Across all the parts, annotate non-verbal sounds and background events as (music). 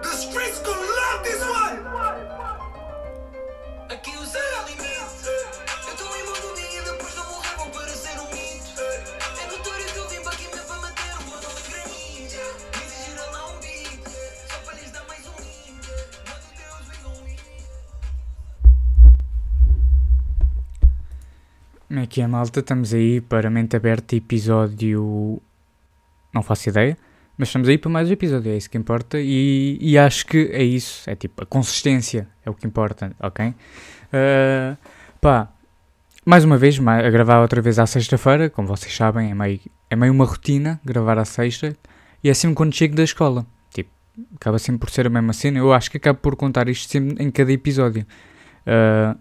The streets gonna love this one. Aqui o é limite. Eu estou em modo minha e depois não morrer vou parecer um mito. É notório que eu vim para aqui mesmo para manter um bom nome para mídia. Me exigir lá um beat. Só para lhes dar mais um hit. Mano Deus, gon' win. Como é que é, malta? Estamos aí para Mente Aberta, episódio. Não faço ideia, mas estamos aí para mais um episódio, é isso que importa. E, e acho que é isso, é tipo, a consistência é o que importa, ok? Ah, pá, mais uma vez, a gravar outra vez à sexta-feira, como vocês sabem, é meio, é meio uma rotina gravar à sexta, e é sempre quando chego da escola. Tipo, acaba sempre por ser a mesma cena. Eu acho que acabo por contar isto sempre em cada episódio. Ah,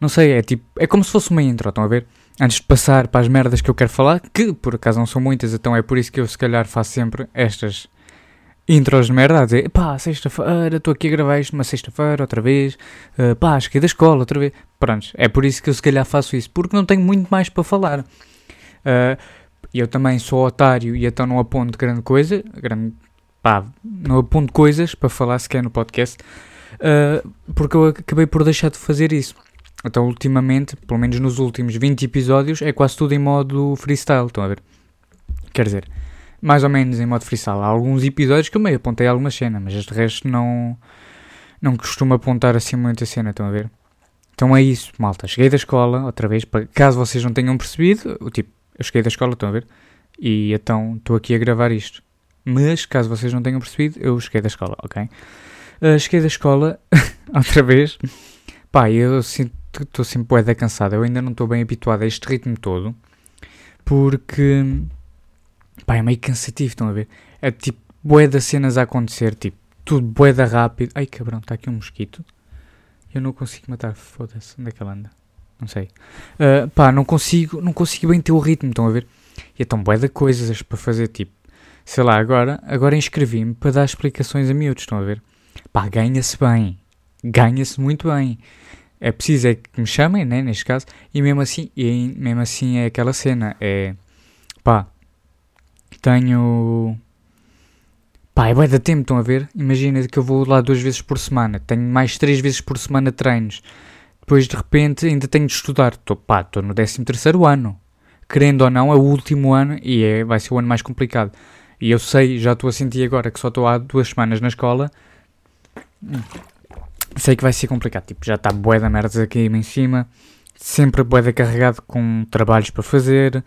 não sei, é tipo, é como se fosse uma intro, estão a ver? Antes de passar para as merdas que eu quero falar, que por acaso não são muitas, então é por isso que eu se calhar faço sempre estas intros de merda, a dizer, pá, sexta-feira, estou aqui a gravar isto numa sexta-feira, outra vez, uh, pá, cheguei da escola, outra vez. Pronto, é por isso que eu se calhar faço isso, porque não tenho muito mais para falar. Uh, eu também sou otário e então não aponto grande coisa, grande, pá, não aponto coisas para falar sequer no podcast, uh, porque eu acabei por deixar de fazer isso. Então, ultimamente, pelo menos nos últimos 20 episódios, é quase tudo em modo freestyle, estão a ver? Quer dizer, mais ou menos em modo freestyle. Há alguns episódios que eu meio apontei alguma cena, mas de resto não, não costumo apontar assim muita cena, estão a ver? Então é isso, malta. Cheguei da escola, outra vez, para, caso vocês não tenham percebido, o tipo, eu cheguei da escola, estão a ver? E então estou aqui a gravar isto. Mas, caso vocês não tenham percebido, eu cheguei da escola, ok? Uh, cheguei da escola, (laughs) outra vez. Pá, eu sinto que estou sempre bué da cansado. Eu ainda não estou bem habituado a este ritmo todo. Porque, pá, é meio cansativo, estão a ver? É tipo, bué das cenas a acontecer, tipo, tudo bué da rápido. Ai, cabrão, está aqui um mosquito. Eu não consigo matar, foda-se, onde é que ele anda? Não sei. Uh, pá, não consigo, não consigo bem ter o ritmo, estão a ver? E é tão de coisas para fazer, tipo, sei lá, agora, agora inscrevi-me para dar explicações a miúdos, estão a ver? Pá, ganha-se bem. Ganha-se muito bem. É preciso é que me chamem, né, neste caso, e mesmo assim, e mesmo assim é aquela cena, é, pá, tenho, pá, é bué de tempo, estão a ver? Imagina que eu vou lá duas vezes por semana, tenho mais três vezes por semana treinos, depois de repente ainda tenho de estudar, estou, pá, estou no 13 terceiro ano, querendo ou não, é o último ano e é, vai ser o ano mais complicado, e eu sei, já estou a sentir agora que só estou há duas semanas na escola, sei que vai ser complicado. Tipo, já está bué da merdas aqui em cima, sempre bué da carregado com trabalhos para fazer,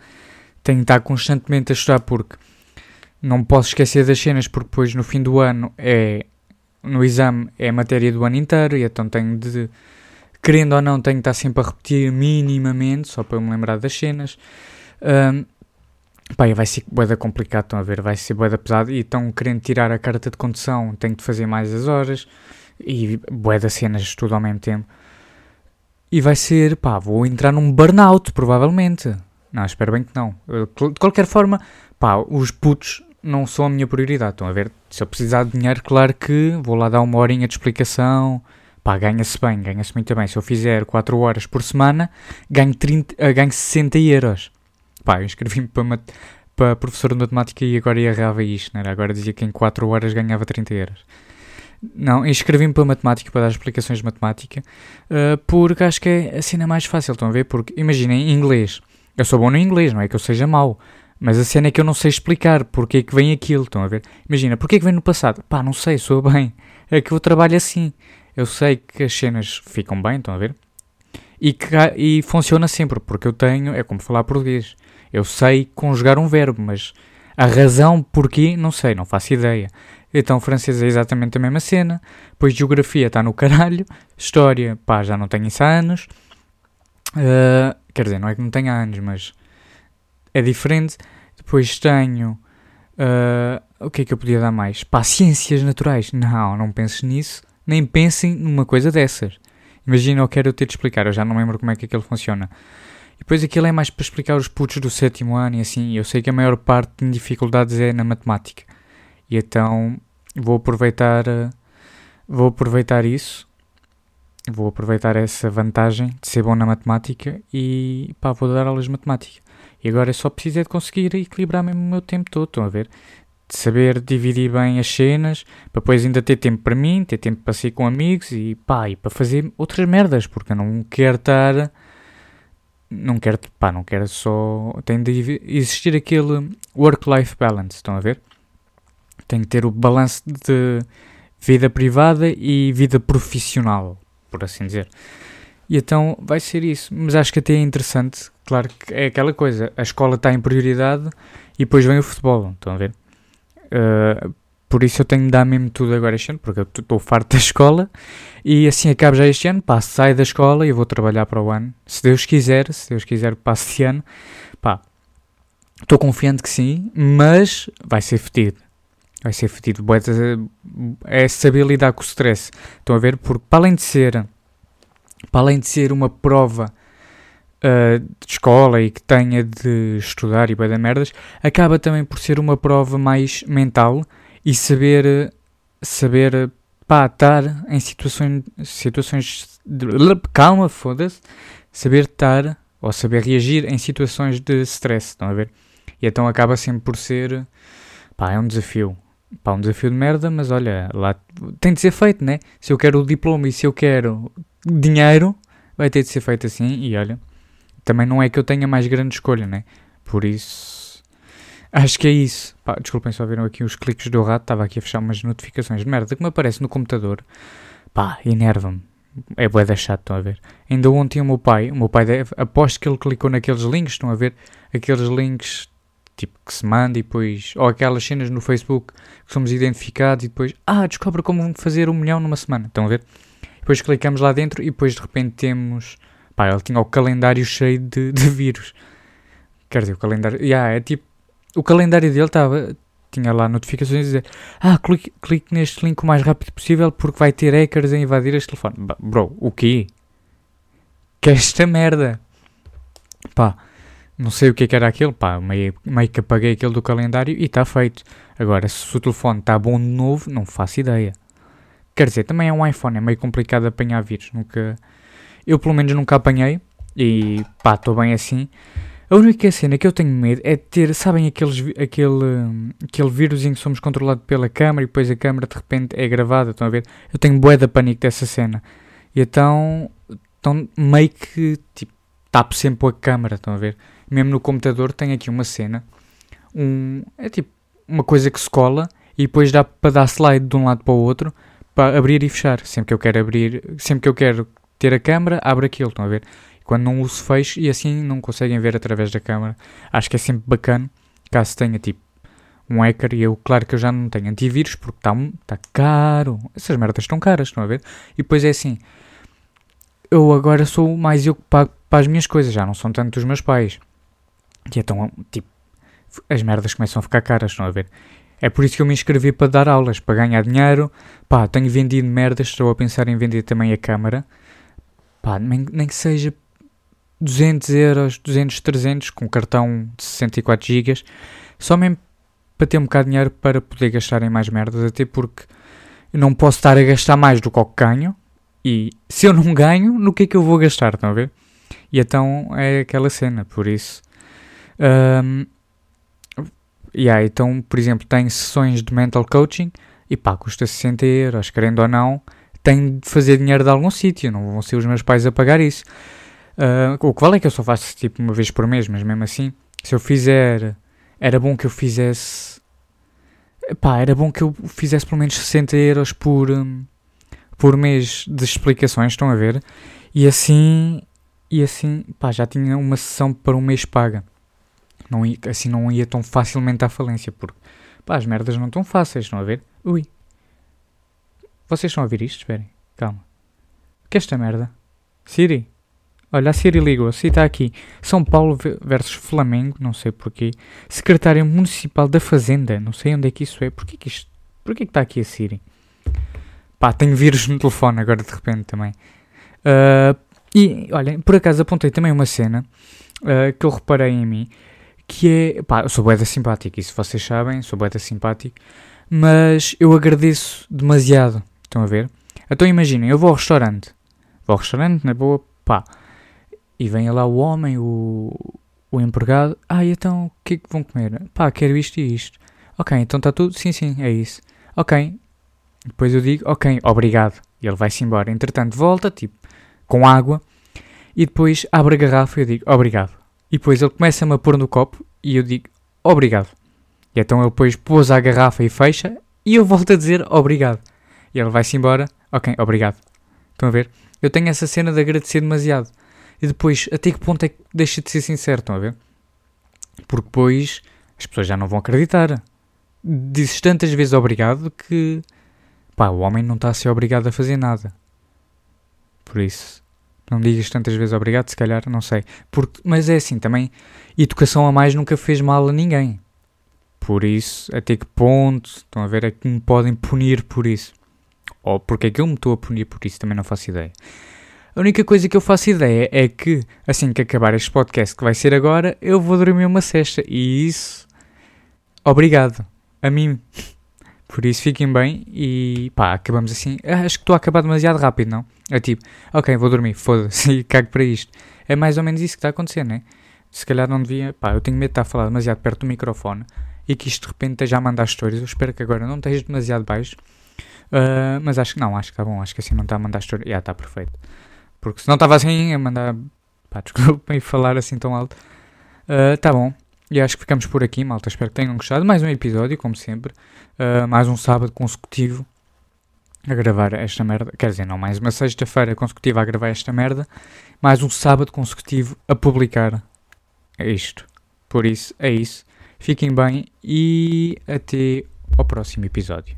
tenho de estar constantemente a estudar porque não posso esquecer das cenas porque depois no fim do ano é no exame é a matéria do ano inteiro e então tenho de querendo ou não tenho de estar sempre a repetir minimamente só para eu me lembrar das cenas um, vai ser bué da complicado estão a ver, vai ser bué da pesado e então querendo tirar a carta de condução tenho de fazer mais as horas e bué das cenas tudo ao mesmo tempo. E vai ser, pá, vou entrar num burnout, provavelmente. Não, espero bem que não. De qualquer forma, pá, os putos não são a minha prioridade. Estão a ver? Se eu precisar de dinheiro, claro que vou lá dar uma horinha de explicação. Pá, ganha-se bem, ganha-se muito bem. Se eu fizer 4 horas por semana, ganho, 30, ah, ganho 60 euros. Pá, eu inscrevi-me para, para professor de matemática e agora errava isto, era? Agora dizia que em 4 horas ganhava 30 euros. Não, inscrevi-me para matemática, para dar explicações de matemática, uh, porque acho que é a cena mais fácil, estão a ver? Porque, imaginem, inglês. Eu sou bom no inglês, não é que eu seja mau. Mas a cena é que eu não sei explicar porque é que vem aquilo, estão a ver? Imagina, porque é que vem no passado? Pá, não sei, sou bem. É que eu trabalho assim. Eu sei que as cenas ficam bem, estão a ver? E, que, e funciona sempre, porque eu tenho, é como falar português. Eu sei conjugar um verbo, mas a razão porquê, não sei, não faço ideia. Então, francês é exatamente a mesma cena. Depois, geografia está no caralho. História, pá, já não tenho isso há anos. Ah, quer dizer, não é que não tenha anos, mas é diferente. Depois tenho. ah, o que é que eu podia dar mais? Pá, ciências naturais. Não, não penses nisso. Nem pensem numa coisa dessas. Imagina, eu quero ter de explicar. Eu já não lembro como é que aquilo funciona. E depois aquilo é mais para explicar os putos do sétimo ano e assim. Eu sei que a maior parte de dificuldades é na matemática. E então vou aproveitar, eh, vou aproveitar isso, vou aproveitar essa vantagem de ser bom na matemática e pá, vou dar aulas de matemática. E agora é só preciso é de conseguir equilibrar mesmo o meu tempo todo, estão a ver? de saber dividir bem as cenas, para depois ainda ter tempo para mim, ter tempo para sair com amigos e pá, e para fazer outras merdas, porque eu não quero estar. Não quero, pá, não quero só. Tem de existir aquele work-life balance, estão a ver? Tem de ter o balanço de vida privada e vida profissional, por assim dizer. E então vai ser isso. Mas acho que até é interessante. Claro que é aquela coisa. A escola está em prioridade e depois vem o futebol. Estão a ver? Uh, por isso eu tenho de dar mesmo tudo agora este ano, porque eu estou farto da escola. E assim acabo já este ano. Pá, saio da escola e vou trabalhar para o ano. Se Deus quiser, se Deus quiser, passo este ano. Pá, estou confiante que sim, mas vai ser fedido. Vai ser fedido. É saber lidar com o stress. Estão a ver? Porque para além de ser para além de ser uma prova uh, de escola e que tenha de estudar e vai dar merdas, acaba também por ser uma prova mais mental e saber, saber pá, estar em situações, situações de. Calma, foda-se. Saber estar ou saber reagir em situações de stress, estão a ver? E então acaba sempre por ser. pá, é um desafio. Pá, um desafio de merda, mas olha, lá tem de ser feito, né? Se eu quero o diploma e se eu quero dinheiro vai ter de ser feito assim. E olha, também não é que eu tenha mais grande escolha, né? Por isso, acho que é isso. Pá, desculpem, só viram aqui os cliques do rato. Estava aqui a fechar umas notificações de merda que me aparece no computador. Pá, enerva-me. É bué da chato, estão a ver? Ainda ontem o meu pai, o meu pai aposto que ele clicou naqueles links, estão a ver? Aqueles links tipo que se manda e depois, ou aquelas cenas no Facebook que somos identificados e depois, ah, descobre como fazer um milhão numa semana, estão a ver? Depois clicamos lá dentro e depois de repente temos. Pá, ele tinha o calendário cheio de, de vírus. Quer dizer, o calendário. Yeah, é tipo. O calendário dele estava. Tinha lá notificações a dizer: Ah, clique, clique neste link o mais rápido possível porque vai ter hackers a invadir este telefone. Bro, o quê? Que é esta merda? Pá, não sei o que, é que era aquilo. Pá, meio, meio que apaguei aquele do calendário e está feito. Agora, se o telefone está bom de novo, não faço ideia. Quer dizer, também é um iPhone, é meio complicado apanhar vírus. Nunca. Eu pelo menos nunca apanhei. E pá, estou bem assim. A única cena que eu tenho medo é ter, sabem, aqueles, aquele, aquele vírus em que somos controlados pela câmera e depois a câmera de repente é gravada, estão a ver? Eu tenho bué de pânico dessa cena. E então, então meio que, tipo, tapo sempre a câmera, estão a ver? Mesmo no computador tem aqui uma cena, um, é tipo, uma coisa que se cola e depois dá para dar slide de um lado para o outro para abrir e fechar. Sempre que eu quero abrir, sempre que eu quero ter a câmera, abro aquilo, estão a ver? Quando não uso fecho e assim não conseguem ver através da câmera. Acho que é sempre bacana, caso tenha tipo um hacker e eu, claro que eu já não tenho antivírus porque está tá caro. Essas merdas estão caras, estão a ver? E depois é assim, eu agora sou mais eu que pago para as minhas coisas, já não são tanto os meus pais. E então, tipo, as merdas começam a ficar caras, estão a ver? É por isso que eu me inscrevi para dar aulas, para ganhar dinheiro. Pá, tenho vendido merdas, estou a pensar em vender também a câmara. Pá, nem, nem que seja 200 euros, 200, 300, com cartão de 64 GB. Só mesmo para ter um bocado de dinheiro para poder gastar em mais merdas. Até porque eu não posso estar a gastar mais do que que ganho. E se eu não ganho, no que é que eu vou gastar? Estão a ver? E então é aquela cena, por isso. Um, Yeah, então, por exemplo, tem sessões de mental coaching e pá, custa 60 euros, querendo ou não, tem de fazer dinheiro de algum sítio, não vão ser os meus pais a pagar isso. Uh, o que vale é que eu só faço tipo uma vez por mês, mas mesmo assim, se eu fizer, era bom que eu fizesse, pá, era bom que eu fizesse pelo menos 60 euros por, um, por mês de explicações, estão a ver? E assim, e assim, pá, já tinha uma sessão para um mês paga não ia, assim não ia tão facilmente à falência, porque pá, as merdas não estão fáceis, estão a ver? Ui. Vocês estão a ouvir isto? Esperem, calma. Que é esta merda? Siri? Olha, a Siri ligou-se e está aqui. São Paulo versus Flamengo, não sei porquê. Secretário Municipal da Fazenda, não sei onde é que isso é. Porquê que isto... Porquê que está aqui a Siri? Pá, tenho vírus no telefone agora de repente também. Uh, e, olhem, por acaso apontei também uma cena uh, que eu reparei em mim que é, pá, sou boeda simpático, isso vocês sabem, sou boeda simpático, mas eu agradeço demasiado, estão a ver? Então imaginem, eu vou ao restaurante, vou ao restaurante, na boa, pá, e vem lá o homem, o, o empregado, ah, então o que é que vão comer? Pá, quero isto e isto. Ok, então está tudo? Sim, sim, é isso. Ok. Depois eu digo, ok, obrigado. E ele vai-se embora. Entretanto, volta, tipo, com água. E depois abre a garrafa e eu digo, obrigado. E depois ele começa-me a pôr no copo e eu digo, obrigado. E então ele depois pôs a garrafa e fecha e eu volto a dizer obrigado. E ele vai-se embora, ok, obrigado. Estão a ver? Eu tenho essa cena de agradecer demasiado. E depois, até que ponto é que deixa de ser sincero, estão a ver? Porque depois as pessoas já não vão acreditar. Dizes tantas vezes obrigado que pá, o homem não está a ser obrigado a fazer nada. Por isso, não digas tantas vezes obrigado, se calhar, não sei. Porque, mas é assim, também, educação a mais nunca fez mal a ninguém. Por isso, até que ponto, estão a ver, é que me podem punir por isso. Ou porque é que eu me estou a punir por isso, também não faço ideia. A única coisa que eu faço ideia é que, assim que acabar este podcast que vai ser agora, eu vou dormir uma cesta. E isso, obrigado. A mim. Por isso, fiquem bem e pá, acabamos assim. Ah, acho que estou a acabar demasiado rápido, não? É tipo, ok, vou dormir, foda-se, (laughs) e cago para isto. É mais ou menos isso que está a acontecer, né? Se calhar não devia. Pá, eu tenho medo de estar a falar demasiado perto do microfone e que isto de repente esteja a mandar histórias. Eu espero que agora não esteja demasiado baixo. Uh, mas acho que não, acho que está bom. Acho que assim não está a mandar histórias. Já está perfeito. Porque se não estava assim a mandar. Pá, (laughs) desculpem falar assim tão alto. Uh, tá bom. E acho que ficamos por aqui, malta. Espero que tenham gostado. Mais um episódio, como sempre. Uh, mais um sábado consecutivo a gravar esta merda. Quer dizer, não mais uma sexta-feira consecutiva a gravar esta merda. Mais um sábado consecutivo a publicar isto. Por isso, é isso. Fiquem bem e até ao próximo episódio.